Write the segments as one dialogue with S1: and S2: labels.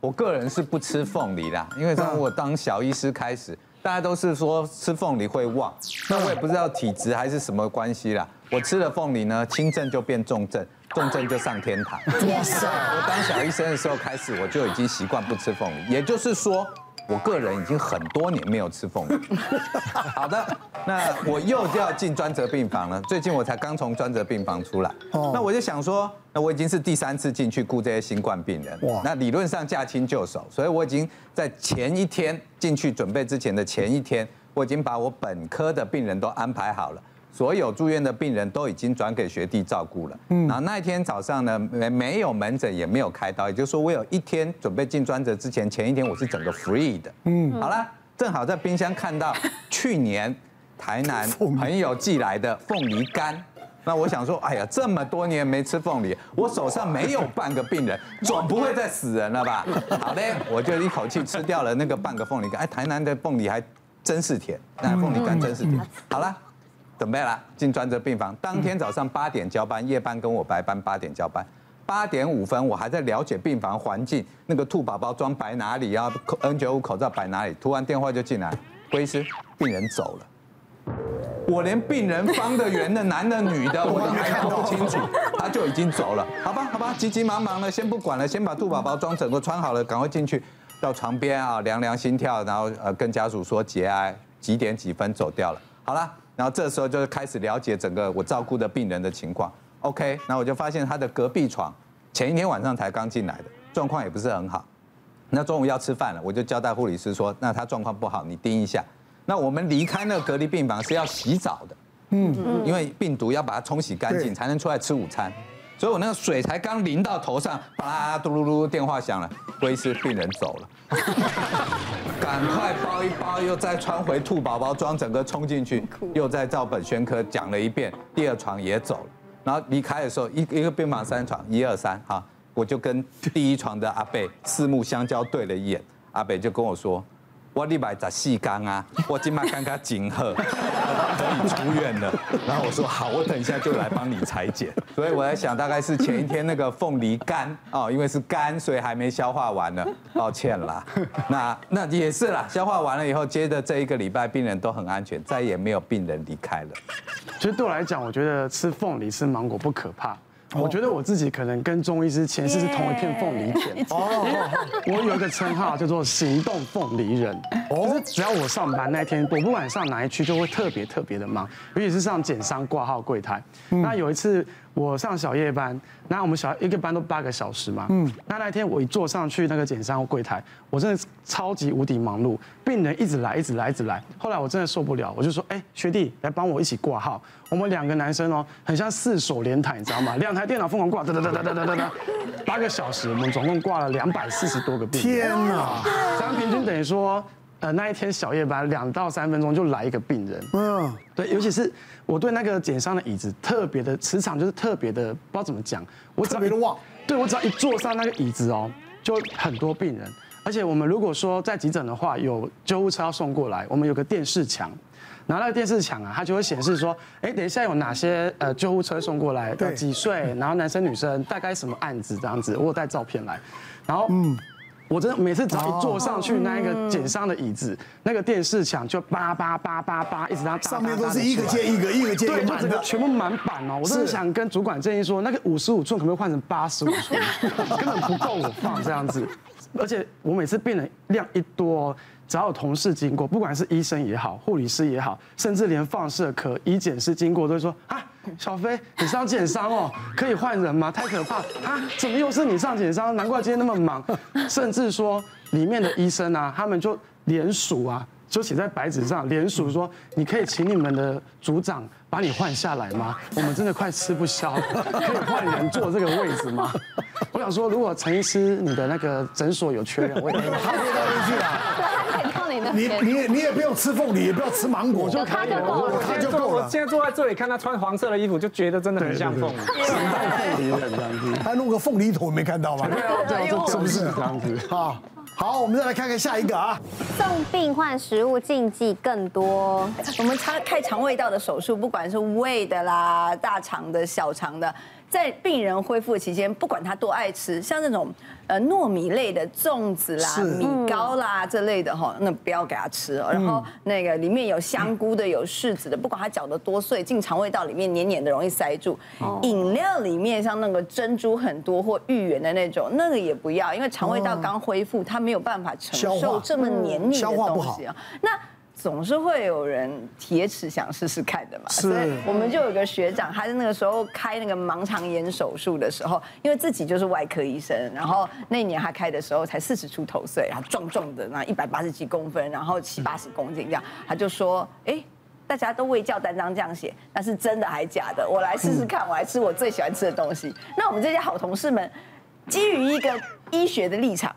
S1: 我个人是不吃凤梨啦，因为从我当小医师开始，大家都是说吃凤梨会旺，那我也不知道体质还是什么关系啦。我吃了凤梨呢，轻症就变重症，重症就上天堂。哇塞！我当小医生的时候开始，我就已经习惯不吃凤梨，也就是说。我个人已经很多年没有吃凤梨。好的，那我又就要进专责病房了。最近我才刚从专责病房出来。哦。那我就想说，那我已经是第三次进去顾这些新冠病人。哇。那理论上驾轻就熟，所以我已经在前一天进去准备之前的前一天，我已经把我本科的病人都安排好了。所有住院的病人都已经转给学弟照顾了。嗯，然后那一天早上呢，没没有门诊，也没有开刀，也就是说，我有一天准备进专责之前，前一天我是整个 free 的。嗯，好了，正好在冰箱看到去年台南朋友寄来的凤梨干，那我想说，哎呀，这么多年没吃凤梨，我手上没有半个病人，总不会再死人了吧？好嘞，我就一口气吃掉了那个半个凤梨干。哎，台南的凤梨还真是甜，那凤梨干真是甜。好了。准备了，进专责病房。当天早上八点交班，夜班跟我白班，八点交班。八点五分，我还在了解病房环境，那个兔宝宝装摆哪里啊？N95 口罩摆哪里？突然电话就进来，郭医师，病人走了。我连病人方的圆的男的女的 我都还看不清楚，他就已经走了。好吧，好吧，急急忙忙的，先不管了，先把兔宝宝装整个穿好了，赶快进去，到床边啊，量量心跳，然后呃跟家属说节哀，几点几分走掉了。好了。然后这时候就开始了解整个我照顾的病人的情况。OK，那我就发现他的隔壁床前一天晚上才刚进来的，状况也不是很好。那中午要吃饭了，我就交代护理师说，那他状况不好，你盯一下。那我们离开那个隔离病房是要洗澡的，嗯嗯，因为病毒要把它冲洗干净才能出来吃午餐。所以我那个水才刚淋到头上，啪嘟噜噜，电话响了，归是病人走了。赶快包一包，又再穿回兔宝宝装，整个冲进去，又再照本宣科讲了一遍。第二床也走了，然后离开的时候，一一个病房三床，一二三，哈，我就跟第一床的阿贝四目相交对了一眼，阿北就跟我说。我礼拜十四天啊，我今麦刚刚紧贺，可以出院了。然后我说好，我等一下就来帮你裁剪。所以我在想，大概是前一天那个凤梨干哦，因为是干，所以还没消化完呢，抱歉啦。那那也是啦，消化完了以后，接着这一个礼拜病人都很安全，再也没有病人离开了。
S2: 其实对我来讲，我觉得吃凤梨、吃芒果不可怕。我觉得我自己可能跟中医师前世是同一片凤梨田哦。我有一个称号叫做“行动凤梨人”，就是只要我上班那一天，我不管上哪一区，就会特别特别的忙，尤其是上检伤挂号柜台。那有一次。我上小夜班，那我们小一个班都八个小时嘛。嗯。那那天我一坐上去那个检伤柜台，我真的超级无敌忙碌，病人一直来，一直来，一直来。后来我真的受不了，我就说：“哎，学弟，来帮我一起挂号。”我们两个男生哦，很像四手连台，你知道吗？两台电脑疯狂挂，哒哒哒哒哒哒哒，八个小时，我们总共挂了两百四十多个病人。天哪！这样平均等于说。呃，那一天小夜班两到三分钟就来一个病人，嗯，对，尤其是我对那个检伤的椅子特别的磁场，就是特别的不知道怎么讲，我特别的旺，对，我只要一坐上那个椅子哦，就很多病人，而且我们如果说在急诊的话，有救护车要送过来，我们有个电视墙，然后那个电视墙啊，它就会显示说，哎，等一下有哪些呃救护车送过来，对，几岁，然后男生女生，大概什么案子这样子，我有带照片来，然后嗯。我真的每次只要一坐上去那一个减伤的椅子，那个电视墙就叭叭叭叭叭一直在
S3: 上面都是一个接一个，一个接一个，
S2: 对，就整个全部满版哦。我真的想跟主管建议说，那个五十五寸可不可以换成八十五寸？根本不够我放这样子。而且我每次病人量一多，只要有同事经过，不管是医生也好，护理师也好，甚至连放射科医检师经过，都会说啊。小飞，你上检伤哦，可以换人吗？太可怕啊！怎么又是你上检伤？难怪今天那么忙。甚至说里面的医生啊，他们就联署啊，就写在白纸上联署说，你可以请你们的组长把你换下来吗？我们真的快吃不消了，可以换人坐这个位置吗？我想说，如果陈医师你的那个诊所有缺人，我也可以他可以到那去啊。
S3: 你你也你也不用吃凤梨，也不要吃芒果，就可以了。我他就够了。
S4: 现在坐在这里看他穿黄色的衣服，就觉得真的很像凤梨。
S3: 行动凤梨人这样子，他弄个凤梨头没看到吗？对，是不是这样子？好，好，我们再来看看下一个啊。
S5: 送病患食物禁忌更多。我们开开肠胃道的手术，不管是胃的啦、大肠的、小肠的，在病人恢复期间，不管他多爱吃，像那种。呃糯米类的粽子啦、米糕啦这类的哈，那不要给他吃哦。然后那个里面有香菇的、有柿子的，不管它搅得多碎，进肠胃道里面黏黏的，容易塞住。饮料里面像那个珍珠很多或芋圆的那种，那个也不要，因为肠胃道刚恢复，它没有办法承受这么黏腻的东西啊。那总是会有人铁齿想试试看的嘛，
S3: 是。
S5: 所以我们就有个学长，他在那个时候开那个盲肠炎手术的时候，因为自己就是外科医生，然后那年他开的时候才四十出头岁，然后壮壮的，那一百八十几公分，然后七八十公斤这样，他就说，哎，大家都未教单张这样写，那是真的还假的？我来试试看，我来吃我最喜欢吃的东西。那我们这些好同事们，基于一个医学的立场。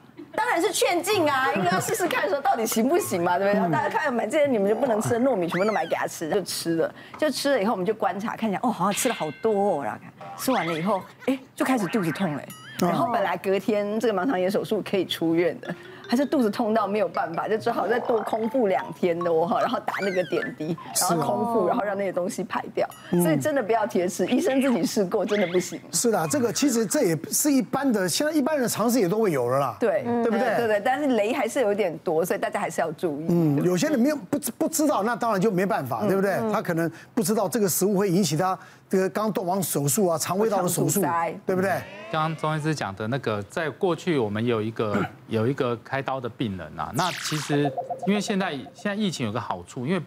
S5: 当然是劝进啊，因为要试试看，说到底行不行嘛，对不对？然后大家看买这些你们就不能吃的糯米，全部都买给他吃，就吃了，就吃了以后，我们就观察，看一下哦，好像吃了好多哦，然后看吃完了以后，哎，就开始肚子痛了，然后本来隔天这个盲肠炎手术可以出院的。还是肚子痛到没有办法，就只好再多空腹两天的哦，然后打那个点滴，然后空腹，然后让那些东西排掉。所以真的不要铁齿，医生自己试过，真的不行。
S3: 是的，这个其实这也是一般的，现在一般人尝试也都会有了啦。
S5: 对，对不对？对对，但是雷还是有点多，所以大家还是要注意。
S3: 嗯，有些人没有不不知道，那当然就没办法，对不对？他可能不知道这个食物会引起他。这个刚动完手术啊，肠胃道的手术，对不对？
S4: 刚刚钟医师讲的那个，在过去我们有一个有一个开刀的病人啊，那其实因为现在现在疫情有个好处，因为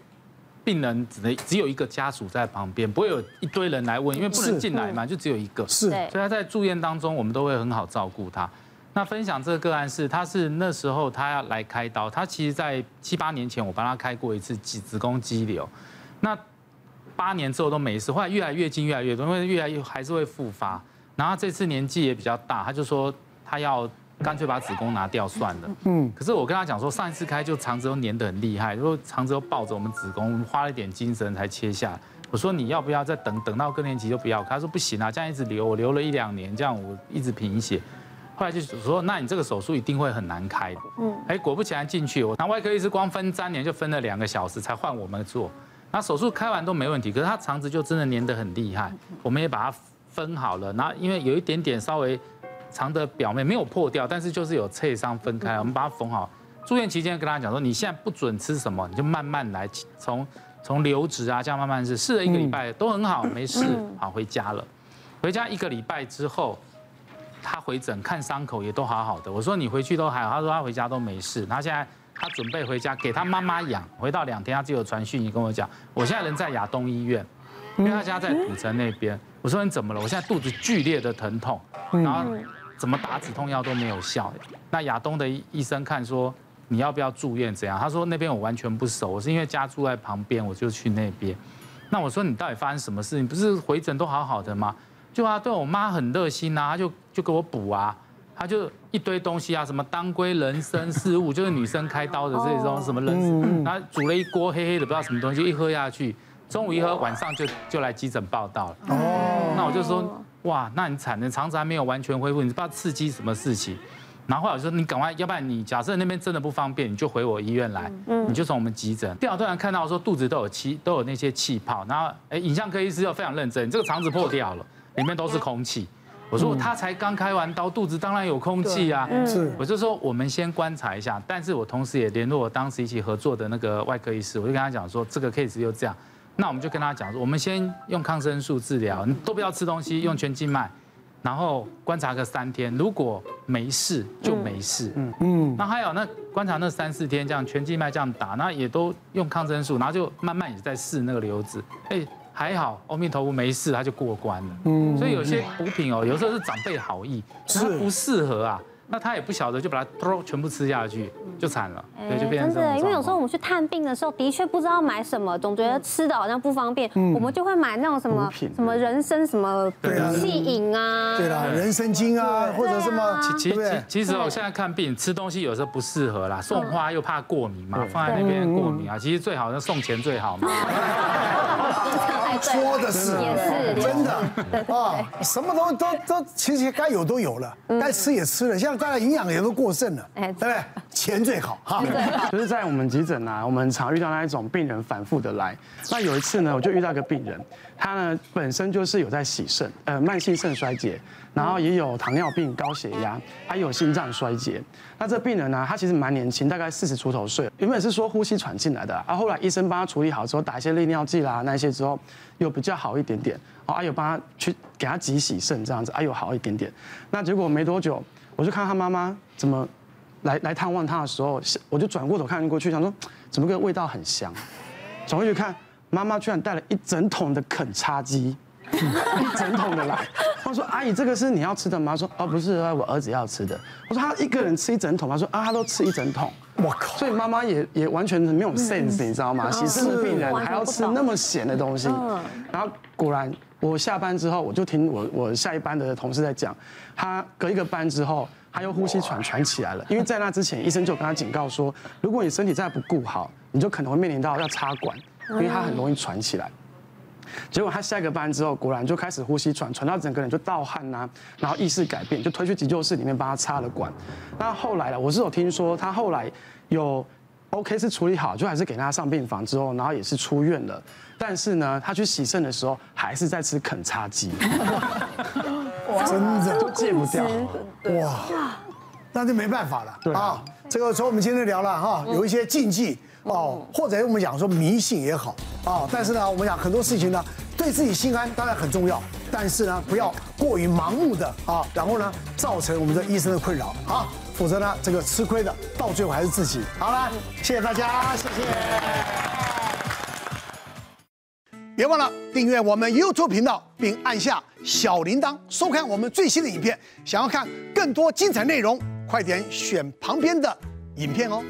S4: 病人只能只有一个家属在旁边，不会有一堆人来问，因为不能进来嘛，就只有一个，
S3: 是，
S4: 所以他在住院当中，我们都会很好照顾他。那分享这个个案是，他是那时候他要来开刀，他其实在七八年前我帮他开过一次子子宫肌瘤，那。八年之后都没事，后来越来越近，越来越多，因为越来越还是会复发。然后这次年纪也比较大，他就说他要干脆把子宫拿掉算了。嗯。可是我跟他讲说，上一次开就肠子都粘得很厉害，如果肠子都抱着我们子宫，我们花了一点精神才切下。我说你要不要再等等到更年期就不要？他说不行啊，这样一直流，我流了一两年，这样我一直贫血。后来就说，那你这个手术一定会很难开。嗯。哎，果不其然进去，我那外科医师光分三年就分了两个小时才换我们做。那手术开完都没问题，可是他肠子就真的粘得很厉害。我们也把它分好了，然后因为有一点点稍微长的表面没有破掉，但是就是有脆伤分开，我们把它缝好。住院期间跟他讲说，你现在不准吃什么，你就慢慢来，从从流质啊这样慢慢试，试了一个礼拜都很好，没事，好回家了。回家一个礼拜之后，他回诊看伤口也都好好的。我说你回去都还好，他说他回家都没事，他现在。他准备回家给他妈妈养，回到两天，他就有传讯，你跟我讲，我现在人在亚东医院，因为他家在土城那边。我说你怎么了？我现在肚子剧烈的疼痛，然后怎么打止痛药都没有效。那亚东的医生看说，你要不要住院？怎样？他说那边我完全不熟，我是因为家住在旁边，我就去那边。那我说你到底发生什么事？你不是回诊都好好的吗？就啊，对我妈很热心啊，她就就给我补啊。她就一堆东西啊，什么当归、人参、四物，就是女生开刀的这种什么人参，他煮了一锅黑黑的不知道什么东西，一喝下去，中午一喝，晚上就就来急诊报道了。哦，那我就说，哇，那你惨了，肠子还没有完全恢复，你不知道刺激什么事情。然后后来我说，你赶快，要不然你假设那边真的不方便，你就回我医院来，你就从我们急诊。电脑突然看到说肚子都有气，都有那些气泡，然后哎，影像科医师又非常认真，你这个肠子破掉了，里面都是空气。我说他才刚开完刀，肚子当然有空气啊。是，我就说我们先观察一下，但是我同时也联络我当时一起合作的那个外科医师，我就跟他讲说这个 case 又这样，那我们就跟他讲说，我们先用抗生素治疗，你都不要吃东西，用全静脉，然后观察个三天，如果没事就没事。嗯嗯。那还有那观察那三四天这样全静脉这样打，那也都用抗生素，然后就慢慢也在试那个瘤子。哎。还好，阿弥陀佛没事，他就过关了。嗯，所以有些补品哦，有时候是长辈好意，是不适合啊。那他也不晓得，就把它都全部吃下去，就惨了。对，就变成真的。
S6: 因为有时候我们去探病的时候，的确不知道买什么，总觉得吃的好像不方便，我们就会买那种什么什么人参什么气饮啊，
S3: 对啦，人参精啊，或者什么。
S4: 其其其实我现在看病吃东西有时候不适合啦，送花又怕过敏嘛，放在那边过敏啊。其实最好是送钱最好嘛。
S3: 说的是，
S6: 也是
S3: 真的啊，什么都都都，其实该有都有了，该吃也吃了，现在大家营养也都过剩了，对不对？钱最好哈。
S2: 就是在我们急诊啊，我们常遇到那一种病人反复的来。那有一次呢，我就遇到一个病人，他呢本身就是有在洗肾，呃，慢性肾衰竭。然后也有糖尿病、高血压，还有心脏衰竭。那这病人呢，他其实蛮年轻，大概四十出头岁。原本是说呼吸喘进来的，啊，后来医生帮他处理好之后，打一些利尿剂啦，那些之后又比较好一点点。哦，阿友帮他去给他挤洗肾这样子，阿友好一点点。那结果没多久，我就看他妈妈怎么来来探望他的时候，我就转过头看过去，想说怎么个味道很香。转过去看，妈妈居然带了一整桶的肯叉鸡。一整桶的来，我说阿姨，这个是你要吃的吗？她说哦，不是，我儿子要吃的。我说他一个人吃一整桶，他说啊，他都吃一整桶。我靠！所以妈妈也也完全没有 sense，你知道吗？洗肾的病人还要吃那么咸的东西。然后果然，我下班之后，我就听我我下一班的同事在讲，他隔一个班之后，他又呼吸喘喘起来了。因为在那之前，医生就跟他警告说，如果你身体再不顾好，你就可能会面临到要插管，因为他很容易喘起来。结果他下一个班之后，果然就开始呼吸喘，喘到整个人就盗汗呐，然后意识改变，就推去急救室里面帮他插了管。那后来呢，我是有听说他后来有 OK 是处理好，就还是给他上病房之后，然后也是出院了。但是呢，他去洗肾的时候还是在吃肯叉鸡，
S3: 真的
S2: 都戒不掉。
S3: 哇，那就没办法了。对啊，这个从我们今天聊了哈，有一些禁忌。哦，或者我们讲说迷信也好啊，但是呢，我们讲很多事情呢，对自己心安当然很重要，但是呢，不要过于盲目的啊，然后呢，造成我们的医生的困扰啊，否则呢，这个吃亏的到最后还是自己。好了，谢谢大家，谢谢。别忘了订阅我们 YouTube 频道，并按下小铃铛，收看我们最新的影片。想要看更多精彩内容，快点选旁边的影片哦。